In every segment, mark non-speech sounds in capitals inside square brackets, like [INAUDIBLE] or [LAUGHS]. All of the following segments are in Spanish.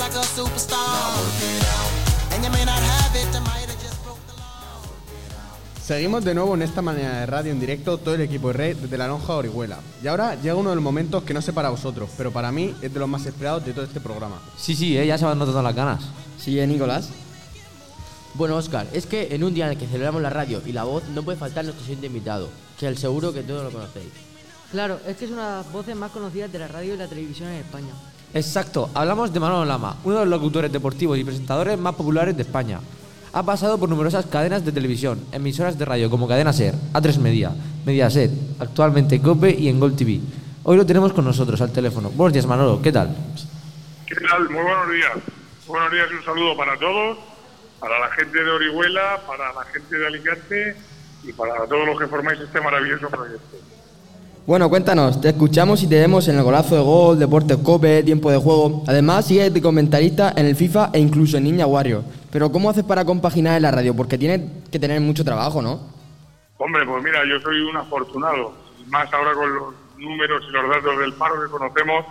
like a superstar. And you may not have it, I might have just broke the law. Seguimos de nuevo en esta mañana de radio en directo todo el equipo de Red desde la lonja de Orihuela. Y ahora llega uno de los momentos que no sé para vosotros, pero para mí es de los más esperados de todo este programa. Sí, sí, eh, ya se van notando las ganas. Sí, ¿eh, Nicolás. Bueno, Oscar, es que en un día en el que celebramos la radio y la voz no puede faltar nuestro siguiente invitado, que el seguro que todos lo conocéis. Claro, es que es una de las voces más conocidas de la radio y la televisión en España. Exacto, hablamos de Manolo Lama, uno de los locutores deportivos y presentadores más populares de España. Ha pasado por numerosas cadenas de televisión, emisoras de radio como Cadena Ser, A3 Media, Mediaset, actualmente COPE y en Gol TV. Hoy lo tenemos con nosotros al teléfono. Buenos días, Manolo, ¿qué tal? ¿Qué tal? Muy buenos días. Buenos días y un saludo para todos, para la gente de Orihuela, para la gente de Alicante y para todos los que formáis este maravilloso proyecto. Bueno, cuéntanos, te escuchamos y te vemos en el golazo de gol, Deportes Cope, tiempo de juego. Además, sigues de comentarista en el FIFA e incluso en Niña Wario. Pero ¿cómo haces para compaginar en la radio? Porque tienes que tener mucho trabajo, ¿no? Hombre, pues mira, yo soy un afortunado, más ahora con los números y los datos del paro que conocemos,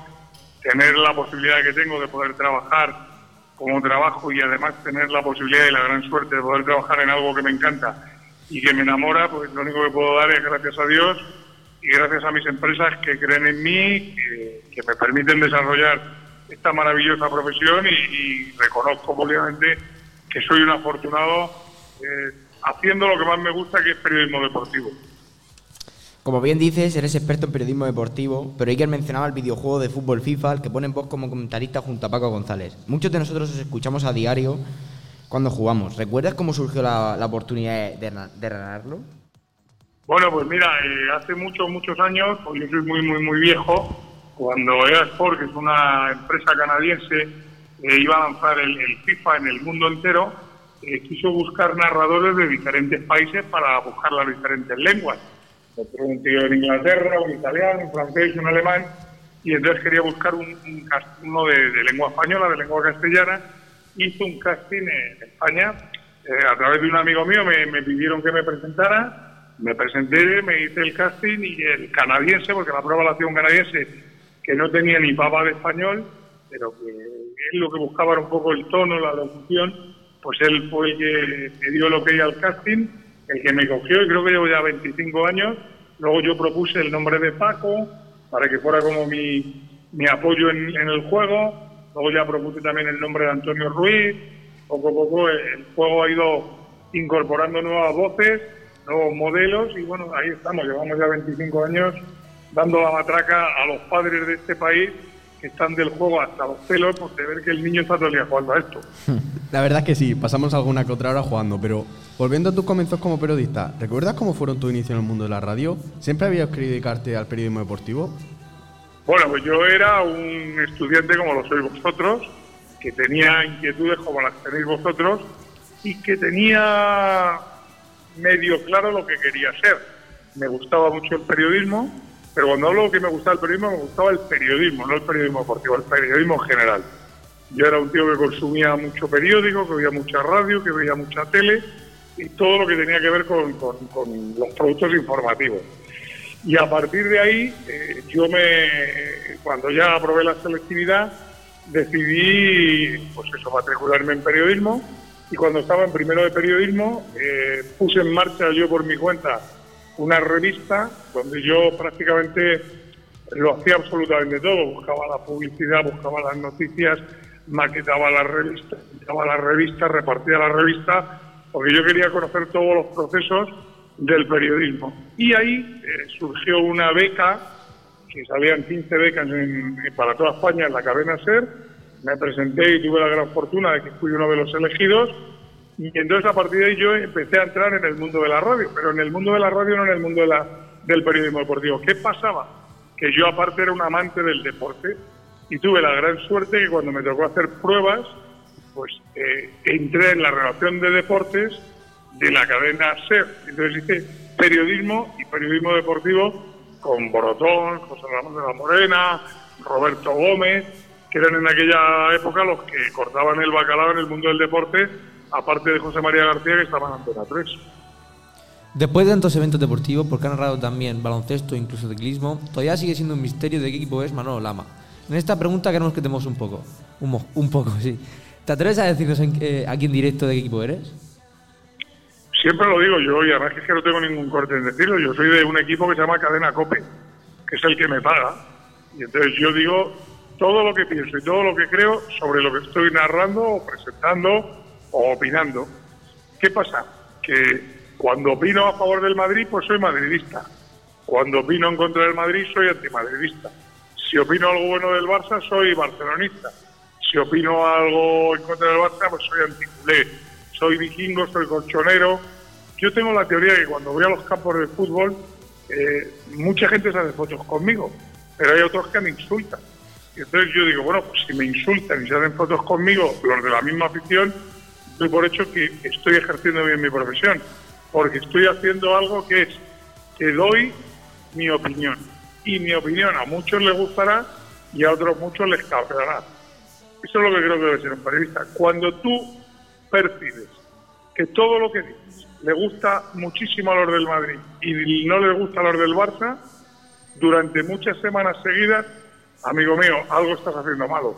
tener la posibilidad que tengo de poder trabajar como trabajo y además tener la posibilidad y la gran suerte de poder trabajar en algo que me encanta y que me enamora, pues lo único que puedo dar es gracias a Dios y gracias a mis empresas que creen en mí, que, me permiten desarrollar esta maravillosa profesión y, reconozco obviamente que soy un afortunado eh, haciendo lo que más me gusta, que es periodismo deportivo. Como bien dices, eres experto en periodismo deportivo, pero Iker mencionaba el videojuego de fútbol FIFA, el que pone en voz como comentarista junto a Paco González. Muchos de nosotros os escuchamos a diario cuando jugamos. ¿Recuerdas cómo surgió la, oportunidad de, de? Bueno, pues mira, eh, hace muchos, muchos años, pues yo soy muy, muy, muy viejo, cuando EA Sport, que es una empresa canadiense, eh, iba a lanzar el, el FIFA en el mundo entero, eh, quiso buscar narradores de diferentes países para buscar las diferentes lenguas. Un tío en Inglaterra, un italiano, un francés, un alemán, y entonces quería buscar un, un uno de, de lengua española, de lengua castellana, hizo un casting en España, eh, a través de un amigo mío me, me pidieron que me presentara, me presenté, me hice el casting y el canadiense, porque la prueba la hacía un canadiense que no tenía ni papa de español, pero que él lo que buscaba era un poco el tono, la locución, pues él fue el que me dio lo que iba al casting, el que me cogió y creo que llevo ya 25 años. Luego yo propuse el nombre de Paco para que fuera como mi, mi apoyo en, en el juego. Luego ya propuse también el nombre de Antonio Ruiz. Poco a poco el juego ha ido incorporando nuevas voces, nuevos modelos y bueno, ahí estamos. Llevamos ya 25 años dando la matraca a los padres de este país que están del juego hasta los pelos pues, de ver que el niño está todo el día jugando a esto. [LAUGHS] La verdad es que sí, pasamos alguna que otra hora jugando, pero volviendo a tus comienzos como periodista, ¿recuerdas cómo fueron tus inicios en el mundo de la radio? ¿Siempre habías querido dedicarte al periodismo deportivo? Bueno, pues yo era un estudiante como lo sois vosotros, que tenía inquietudes como las tenéis vosotros y que tenía medio claro lo que quería ser. Me gustaba mucho el periodismo, pero cuando hablo que me gustaba el periodismo, me gustaba el periodismo, no el periodismo deportivo, el periodismo en general. Yo era un tío que consumía mucho periódico, que veía mucha radio, que veía mucha tele y todo lo que tenía que ver con, con- con los productos informativos. Y a partir de ahí, eh, yo me, cuando ya aprobé la selectividad, decidí, pues eso, matricularme en periodismo. Y cuando estaba en primero de periodismo, eh, puse en marcha yo por mi cuenta una revista donde yo prácticamente lo hacía absolutamente todo. Buscaba la publicidad, buscaba las noticias, maquetaba la revista, maquetaba la revista, repartía la revista, porque yo quería conocer todos los procesos del periodismo. Y ahí eh, surgió una beca, que salían 15 becas en- para toda España en la cadena SER. Me presenté y tuve la gran fortuna de que fui uno de los elegidos. Y entonces a partir de ahí yo empecé a entrar en el mundo de la radio, pero en el mundo de la radio no en el mundo del periodismo deportivo. ¿Qué pasaba? Que yo aparte era un amante del deporte y tuve la gran suerte que cuando me tocó hacer pruebas, pues eh, entré en la relación de deportes de la cadena SER. Entonces hice periodismo y periodismo deportivo con Borotón, José Ramón de la Morena, Roberto Gómez, que eran en aquella época los que cortaban el bacalao en el mundo del deporte, aparte de José María García que estaba en Antena 3. Después de tantos eventos deportivos, porque ha narrado también baloncesto e incluso ciclismo, todavía sigue siendo un misterio de qué equipo es Manolo Lama. En esta pregunta queremos que te mojes un poco. Un, poco, sí. ¿Te atreves a decirnos en- eh, aquí en directo de qué equipo eres? Siempre lo digo yo, y además es que no tengo ningún corte en decirlo. Yo soy de un equipo que se llama Cadena Cope, que es el que me paga. Y entonces yo digo todo lo que pienso y todo lo que creo sobre lo que estoy narrando o presentando o opinando. ¿Qué pasa? Que cuando opino a favor del Madrid, pues soy madridista. Cuando opino en contra del Madrid, soy antimadridista. Si opino algo bueno del Barça, soy barcelonista. Si opino algo en contra del Barça, pues soy anticulé. Soy vikingo, soy colchonero. Yo tengo la teoría que cuando voy a los campos de fútbol, eh, mucha gente se hace fotos conmigo, pero hay otros que me insultan. Entonces yo digo, bueno, pues si me insultan y se hacen fotos conmigo los de la misma afición, doy por hecho que estoy ejerciendo bien mi profesión, porque estoy haciendo algo que es que doy mi opinión. Y mi opinión a muchos les gustará y a otros muchos les cabreará. Eso es lo que creo que debe ser un periodista. Cuando tú percibes que todo lo que dices le gusta muchísimo a los del Madrid y no le gusta a los del Barça, durante muchas semanas seguidas, amigo mío, algo estás haciendo malo.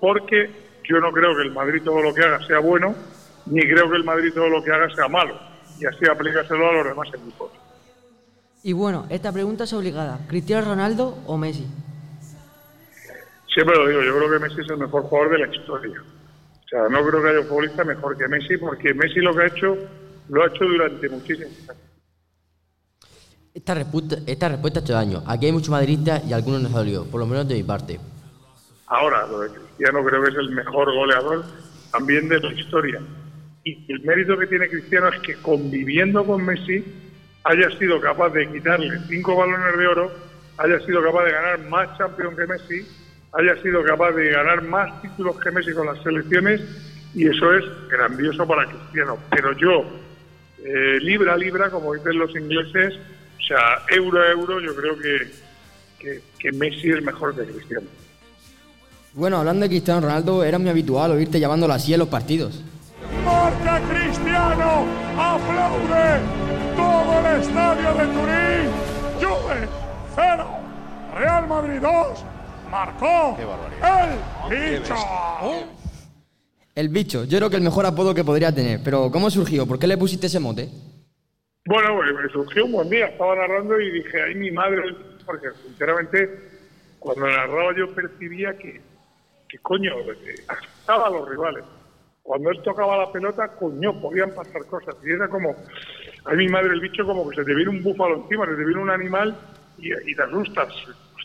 Porque yo no creo que el Madrid todo lo que haga sea bueno, ni creo que el Madrid todo lo que haga sea malo. Y así aplicárselo a los demás equipos. Y bueno, esta pregunta es obligada. ¿Cristiano Ronaldo o Messi? Siempre lo digo, yo creo que Messi es el mejor jugador de la historia. O sea, no creo que haya un futbolista mejor que Messi, porque Messi lo que ha hecho, lo ha hecho durante muchísimos años. Esta respuesta, esta respuesta ha hecho daño. Aquí hay muchos madridistas y algunos nos ha dolido, por lo menos de mi parte. Ahora, lo de Cristiano creo que es el mejor goleador también de la historia. Y el mérito que tiene Cristiano es que conviviendo con Messi haya sido capaz de quitarle cinco balones de oro, haya sido capaz de ganar más Champions que Messi, haya sido capaz de ganar más títulos que Messi con las selecciones y eso es grandioso para Cristiano. Pero yo, eh, libra libra, como dicen los ingleses, sea, euro a euro, yo creo que, que, que Messi es mejor que Cristiano. Bueno, hablando de Cristiano Ronaldo, era muy habitual oírte llamándolo así en los partidos. Marca Cristiano, aplaude todo el estadio de Turín. Juve 0, Real Madrid 2, marcó el bicho. El bicho, yo creo que el mejor apodo que podría tener. Pero, ¿cómo surgió? ¿Por qué le pusiste ese mote? Bueno, me surgió un buen día, estaba narrando y dije, ay, mi madre, porque sinceramente, cuando narraba yo percibía que, que coño, asustaba a los rivales. Cuando él tocaba la pelota, coño, podían pasar cosas. Y era como, ay, mi madre, el bicho, como que se te viene un búfalo encima, se te viene un animal y, y te asustas.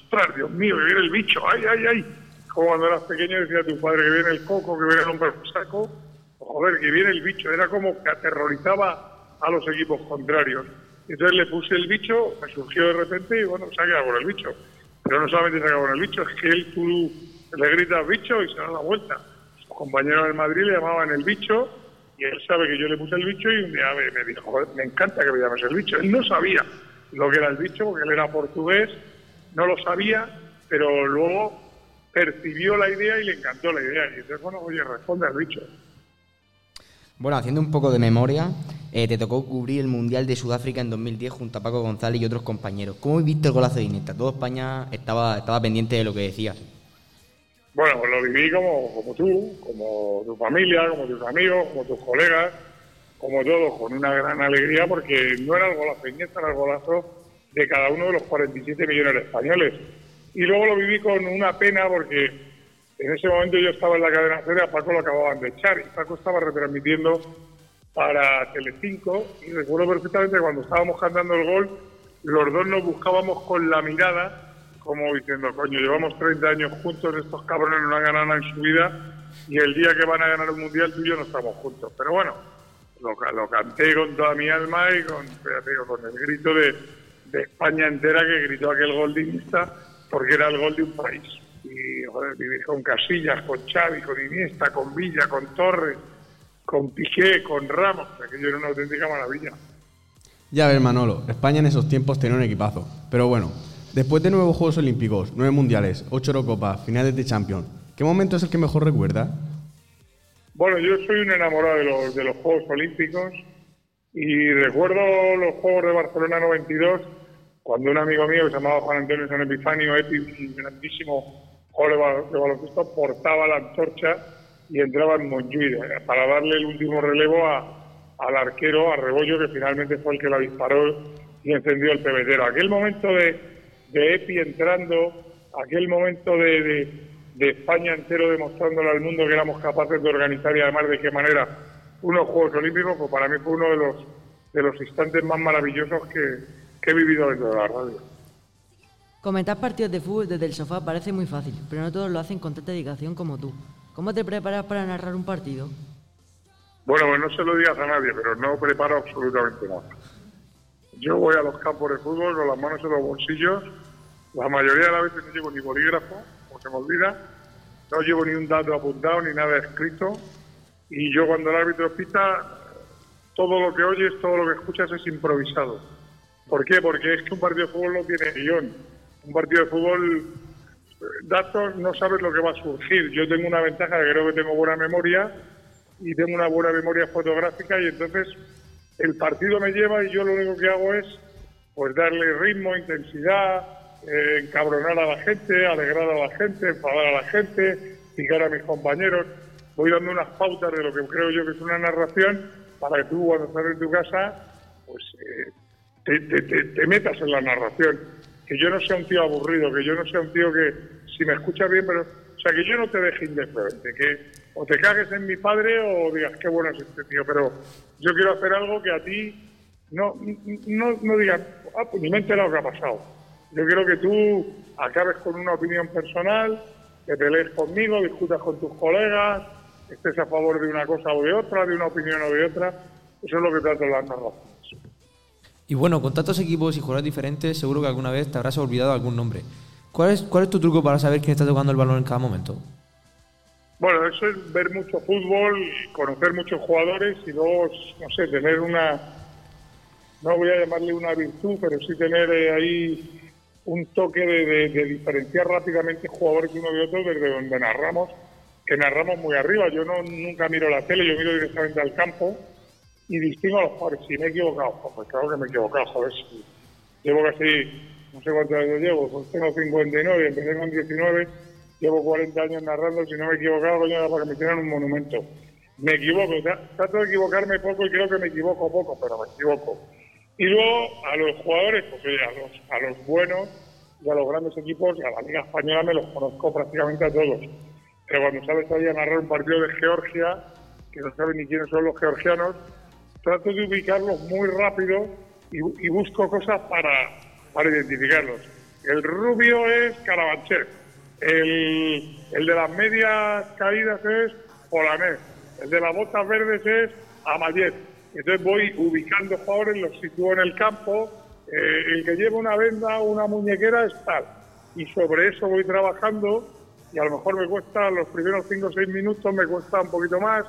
Ostras, Dios mío, que viene el bicho, ay, ay, ay. Como cuando eras pequeño decía tu padre que viene el coco, que viene el hombre saco, joder, que viene el bicho. Era como que aterrorizaba a los equipos contrarios. Entonces le puse el bicho, me surgió de repente y bueno, se ha quedado con el bicho. Pero no solamente se ha quedado con el bicho, es que él tú le gritas bicho y se da la vuelta. Sus compañeros del Madrid le llamaban el bicho y él sabe que yo le puse el bicho y un día me, dijo, me encanta que me llames el bicho. Él no sabía lo que era el bicho porque él era portugués, no lo sabía, pero luego percibió la idea y le encantó la idea. Y entonces, bueno, oye, responde al bicho. Bueno, haciendo un poco de memoria, eh, te tocó cubrir el Mundial de Sudáfrica en 2010 junto a Paco González y otros compañeros. ¿Cómo viste el golazo de Iniesta? Toda España estaba, estaba pendiente de lo que decías. Bueno, pues lo viví como, como tú, como tu familia, como tus amigos, como tus colegas, como todos, con una gran alegría, porque no era el golazo de Iniesta, era el golazo de cada uno de los 47 millones de españoles. Y luego lo viví con una pena porque en ese momento yo estaba en la cadena serie, a Paco lo acababan de echar y Paco estaba retransmitiendo para Telecinco y recuerdo perfectamente cuando estábamos cantando el gol, los dos nos buscábamos con la mirada como diciendo, coño, llevamos 30 años juntos, estos cabrones no han ganado nada en su vida y el día que van a ganar el Mundial tú y yo no estamos juntos. Pero bueno, lo, lo canté con toda mi alma y con, con el grito de, España entera que gritó aquel gol de Iniesta porque era el gol de un país. Y joder, vivir con Casillas, con Xavi, con Iniesta, con Villa, con Torres, con Piqué, con Ramos, aquello era una auténtica maravilla. Ya ves, Manolo, España en esos tiempos tenía un equipazo. Pero bueno, después de nueve Juegos Olímpicos, nueve Mundiales, ocho Eurocopas, finales de Champions, ¿qué momento es el que mejor recuerda? Bueno, yo soy un enamorado de los, de los Juegos Olímpicos y recuerdo los Juegos de Barcelona 92 cuando un amigo mío que se llamaba Juan Antonio San Epifanio, Epi, un grandísimo jugador de baloncesto portaba la antorcha y entraba en Montjuic eh, para darle el último relevo a- al arquero, a Rebollo, que finalmente fue el que la disparó y encendió el pebetero. Aquel momento de, de Epi entrando, aquel momento de, de- de España entero demostrándole al mundo que éramos capaces de organizar y además de qué manera unos Juegos Olímpicos, pues para mí fue uno de los, de los instantes más maravillosos que, que he vivido dentro de la radio. Comentar partidos de fútbol desde el sofá parece muy fácil, pero no todos lo hacen con tanta dedicación como tú. ¿Cómo te preparas para narrar un partido? Bueno, pues no se lo digas a nadie, pero no preparo absolutamente nada. Yo voy a los campos de fútbol con las manos en los bolsillos. La mayoría de las veces no llevo ni bolígrafo, o se me olvida. No llevo ni un dato apuntado ni nada escrito. Y yo cuando el árbitro pita, todo lo que oyes, todo lo que escuchas es improvisado. ¿Por qué? Porque es que un partido de fútbol no tiene guion. Un partido de fútbol, datos, no sabes lo que va a surgir. Yo tengo una ventaja que creo que tengo buena memoria y tengo una buena memoria fotográfica y entonces el partido me lleva y yo lo único que hago es pues darle ritmo, intensidad, eh, encabronar a la gente, alegrar a la gente, enfadar a la gente, picar a mis compañeros. Voy dando unas pautas de lo que creo yo que es una narración para que tú cuando estás en tu casa pues eh, te, metas en la narración. Que yo no sea un tío aburrido, que yo no sea un tío que, si me escuchas bien, pero, o sea, que yo no te deje indiferente, que o te cagues en mi padre o digas qué bueno es este tío, pero yo quiero hacer algo que a ti no, no, no digas, ah, pues ni me he enterado que ha pasado. Yo quiero que tú acabes con una opinión personal, que pelees conmigo, discutas con tus colegas, estés a favor de una cosa o de otra, de una opinión o de otra. Eso es lo que trato en las narraciones. Y bueno, con tantos equipos y jugadores diferentes, seguro que alguna vez te habrás olvidado algún nombre. ¿Cuál es, ¿Cuál es tu truco para saber quién está tocando el balón en cada momento? Bueno, eso es ver mucho fútbol, conocer muchos jugadores y luego, no sé, tener una, no voy a llamarle una virtud, pero sí tener eh, ahí un toque de, de- de diferenciar rápidamente jugadores uno de otro desde donde narramos, que narramos muy arriba. Yo no nunca miro la tele, yo miro directamente al campo y distingo a los jugadores. Si me he equivocado, pues claro que me he equivocado, joder. si llevo casi, no sé cuántos años llevo, pues tengo 59, empecé con 19, llevo 40 años narrando, si no me he equivocado, coño, para que me hicieran un monumento. Me equivoco, tra- trato de equivocarme poco y creo que me equivoco poco, pero me equivoco. Y luego a los jugadores, pues a los, a los buenos y a los grandes equipos, y a la Liga Española me los conozco prácticamente a todos. Pero cuando sales ahí a narrar un partido de Georgia, que no saben ni quiénes son los georgianos, trato de ubicarlos muy rápido y, bu- y busco cosas para, para identificarlos. El rubio es Carabanchel, el, el de las medias caídas es Polanés, el de las botas verdes es Amayet. Entonces voy ubicando jugadores, los sitúo en el campo, eh, el que lleva una venda o una muñequera es tal. Y sobre eso voy trabajando y a lo mejor me cuesta los primeros 5 o 6 minutos, me cuesta un poquito más,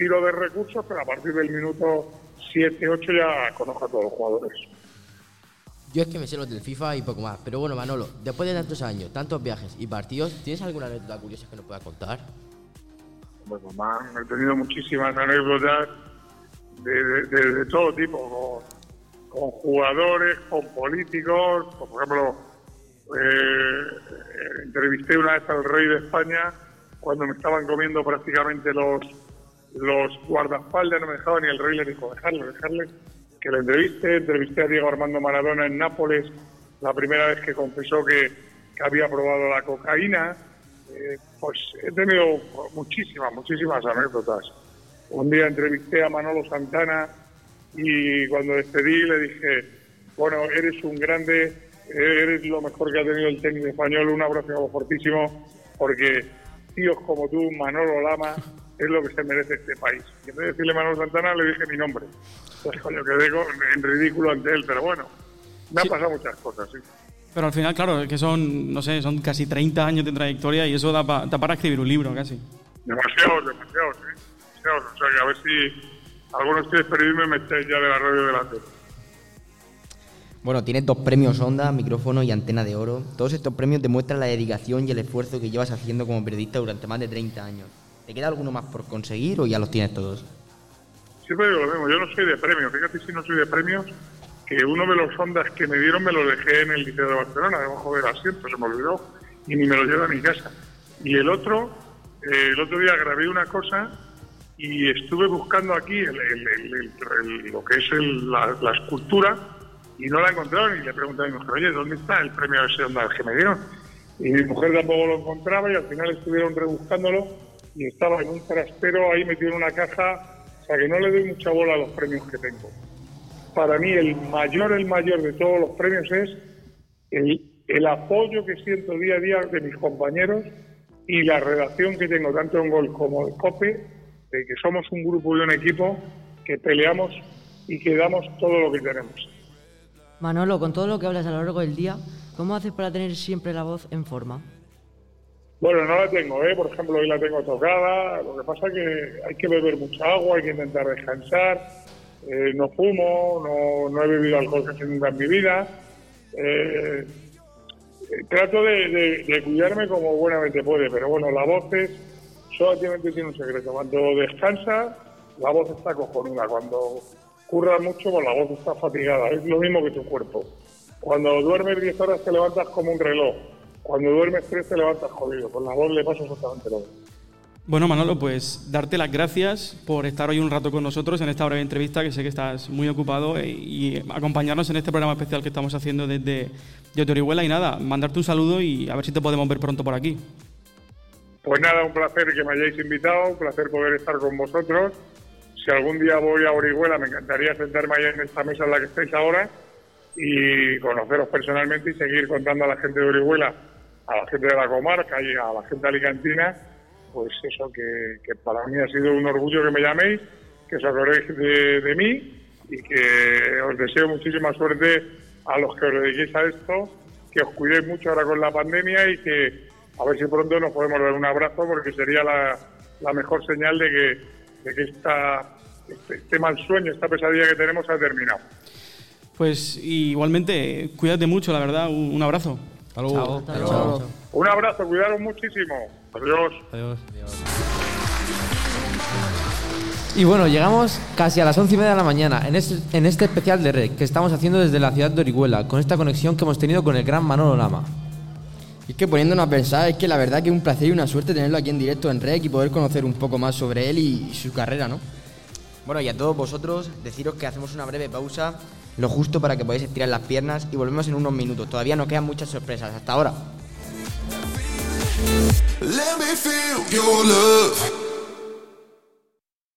tiro de recursos, pero a partir del minuto 7, 8 ya conozco a todos los jugadores. Yo es que me sé los del FIFA y poco más. Pero bueno, Manolo, después de tantos años, tantos viajes y partidos, ¿tienes alguna anécdota curiosa que nos puedas contar? Bueno, más, he tenido muchísimas anécdotas de, de- de- de todo tipo, con, con jugadores, con políticos, por ejemplo, eh, entrevisté una vez al rey de España cuando me estaban comiendo prácticamente los, los guardaespaldas, no me dejaba ni el rey le dijo, dejarle, dejarle, que le entreviste, entrevisté a Diego Armando Maradona en Nápoles, la primera vez que confesó que, que había probado la cocaína, eh, pues he tenido muchísimas, muchísimas anécdotas. Un día entrevisté a Manolo Santana y cuando despedí le dije, bueno, eres un grande, eres lo mejor que ha tenido el tenis español, un abrazo fortísimo, porque tíos como tú, Manolo Lama, es lo que se merece este país. Y en vez de decirle Manolo Santana, le dije mi nombre. Entonces, coño, quedé en ridículo ante él, pero bueno, me han pasado muchas cosas, sí. Pero al final, claro, es que son, no sé, son casi 30 años de trayectoria y eso da, pa- da para escribir un libro casi. Demasiados, demasiados, ¿eh? Demasiados. O sea, que a ver si algunos quieres y me echáis ya de la radio delante. Bueno, tienes dos premios Onda, micrófono y antena de oro. Todos estos premios demuestran la dedicación y el esfuerzo que llevas haciendo como periodista durante más de 30 años. ¿Te queda alguno más por conseguir o ya los tienes todos? Siempre digo lo mismo, yo no soy de premios, fíjate si no soy de premios, que uno de los ondas que me dieron me lo dejé en el Liceo de Barcelona, debajo del asiento, se me olvidó, y ni me lo llevo a mi casa. Y el otro, eh, el otro día grabé una cosa y estuve buscando aquí lo que es la, la escultura y no la encontraron y le pregunté a mi mujer, oye, ¿dónde está el premio ese onda que me dieron? Y mi mujer tampoco lo encontraba y al final estuvieron rebuscándolo y estaba en un trastero ahí metido en una caja, o sea que no le doy mucha bola a los premios que tengo. Para mí el mayor, el mayor de todos los premios es el, el apoyo que siento día a día de mis compañeros y la relación que tengo tanto en Gol como en COPE, de que somos un grupo y un equipo que peleamos y que damos todo lo que tenemos. Manolo, con todo lo que hablas a lo largo del día, ¿cómo haces para tener siempre la voz en forma? Bueno, no la tengo, ¿eh? por ejemplo, hoy la tengo tocada. Lo que pasa es que hay que beber mucha agua, hay que intentar descansar. Eh, no fumo, no, no he bebido alcohol casi nunca en mi vida. Eh, eh, trato de, cuidarme como buenamente puede, pero bueno, la voz es, solamente tiene un secreto. Cuando descansa, la voz está cojonuda. Cuando curra mucho, pues la voz está fatigada. Es lo mismo que tu cuerpo. Cuando duermes 10 horas te levantas como un reloj. Cuando duermes 3 te levantas jodido. Con la voz le pasa exactamente lo mismo. Bueno, Manolo, pues darte las gracias por estar hoy un rato con nosotros en esta breve entrevista, que sé que estás muy ocupado, eh, y acompañarnos en este programa especial que estamos haciendo desde de Orihuela. Y nada, mandarte un saludo y a ver si te podemos ver pronto por aquí. Pues nada, un placer que me hayáis invitado, un placer poder estar con vosotros. Si algún día voy a Orihuela, me encantaría sentarme ahí en esta mesa en la que estáis ahora y conoceros personalmente y seguir contando a la gente de Orihuela, a la gente de la comarca y a la gente alicantina, pues eso, que, para mí ha sido un orgullo que me llaméis, que os acordéis de, mí y que os deseo muchísima suerte a los que os dediquéis a esto, que os cuidéis mucho ahora con la pandemia y que a ver si pronto nos podemos dar un abrazo porque sería la, mejor señal de que, de que esta, este, este mal sueño, esta pesadilla que tenemos ha terminado. Pues igualmente, cuídate mucho, la verdad. Un abrazo. Hasta luego. Hasta luego. Un abrazo, cuidaros muchísimo. Adiós. Adiós. Y bueno, llegamos casi a las once y media de la mañana en este, en este especial de REC que estamos haciendo desde la ciudad de Orihuela, con esta conexión que hemos tenido con el gran Manolo Lama. Y es que poniéndonos a pensar, es que la verdad que es un placer y una suerte tenerlo aquí en directo en REC y poder conocer un poco más sobre él y su carrera, ¿no? Bueno, y a todos vosotros, deciros que hacemos una breve pausa, lo justo para que podáis estirar las piernas y volvemos en unos minutos. Todavía nos quedan muchas sorpresas. Hasta ahora.